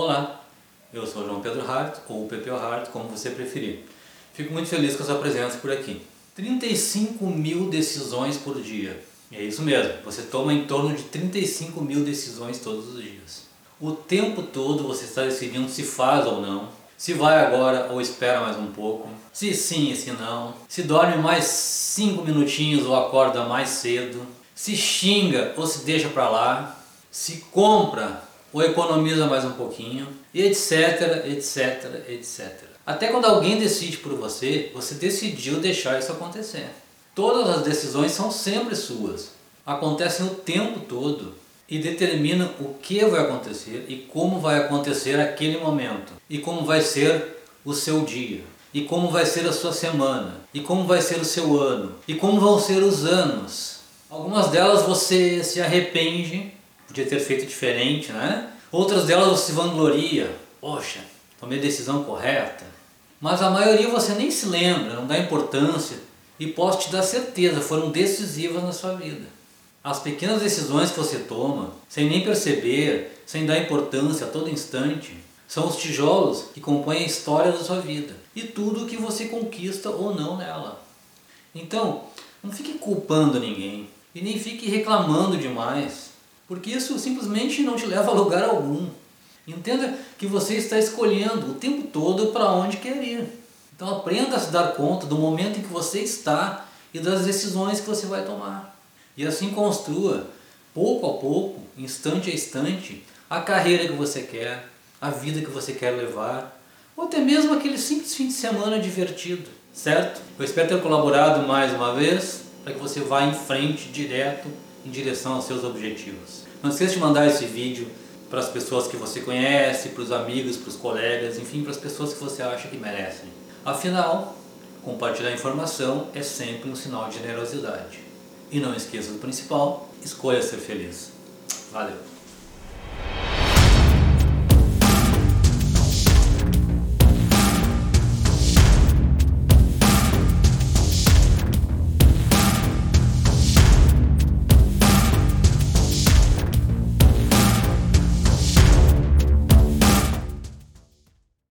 Olá, eu sou João Pedro Hart, ou Pepeu Hart, como você preferir. Fico muito feliz com a sua presença por aqui. 35 mil decisões por dia. É isso mesmo, você toma em torno de 35 mil decisões todos os dias. O tempo todo você está decidindo se faz ou não, se vai agora ou espera mais um pouco, se sim e se não, se dorme mais 5 minutinhos ou acorda mais cedo, se xinga ou se deixa para lá, se compra ou economiza mais um pouquinho, etc, etc, etc. Até quando alguém decide por você, você decidiu deixar isso acontecer. Todas as decisões são sempre suas, acontecem o tempo todo e determinam o que vai acontecer e como vai acontecer aquele momento, e como vai ser o seu dia, e como vai ser a sua semana, e como vai ser o seu ano, e como vão ser os anos. Algumas delas você se arrepende podia ter feito diferente, né? Outras delas você vangloria, poxa, tomei a decisão correta. Mas a maioria você nem se lembra, não dá importância e posso te dar certeza, foram decisivas na sua vida. As pequenas decisões que você toma, sem nem perceber, sem dar importância a todo instante, são os tijolos que compõem a história da sua vida e tudo o que você conquista ou não nela. Então, não fique culpando ninguém e nem fique reclamando demais porque isso simplesmente não te leva a lugar algum. Entenda que você está escolhendo o tempo todo para onde quer ir. Então aprenda a se dar conta do momento em que você está e das decisões que você vai tomar. E assim construa, pouco a pouco, instante a instante, a carreira que você quer, a vida que você quer levar, ou até mesmo aquele simples fim de semana divertido, certo? Eu espero ter colaborado mais uma vez para que você vá em frente direto em direção aos seus objetivos. Não esqueça de mandar esse vídeo para as pessoas que você conhece, para os amigos, para os colegas, enfim, para as pessoas que você acha que merecem. Afinal, compartilhar informação é sempre um sinal de generosidade. E não esqueça do principal, escolha ser feliz. Valeu!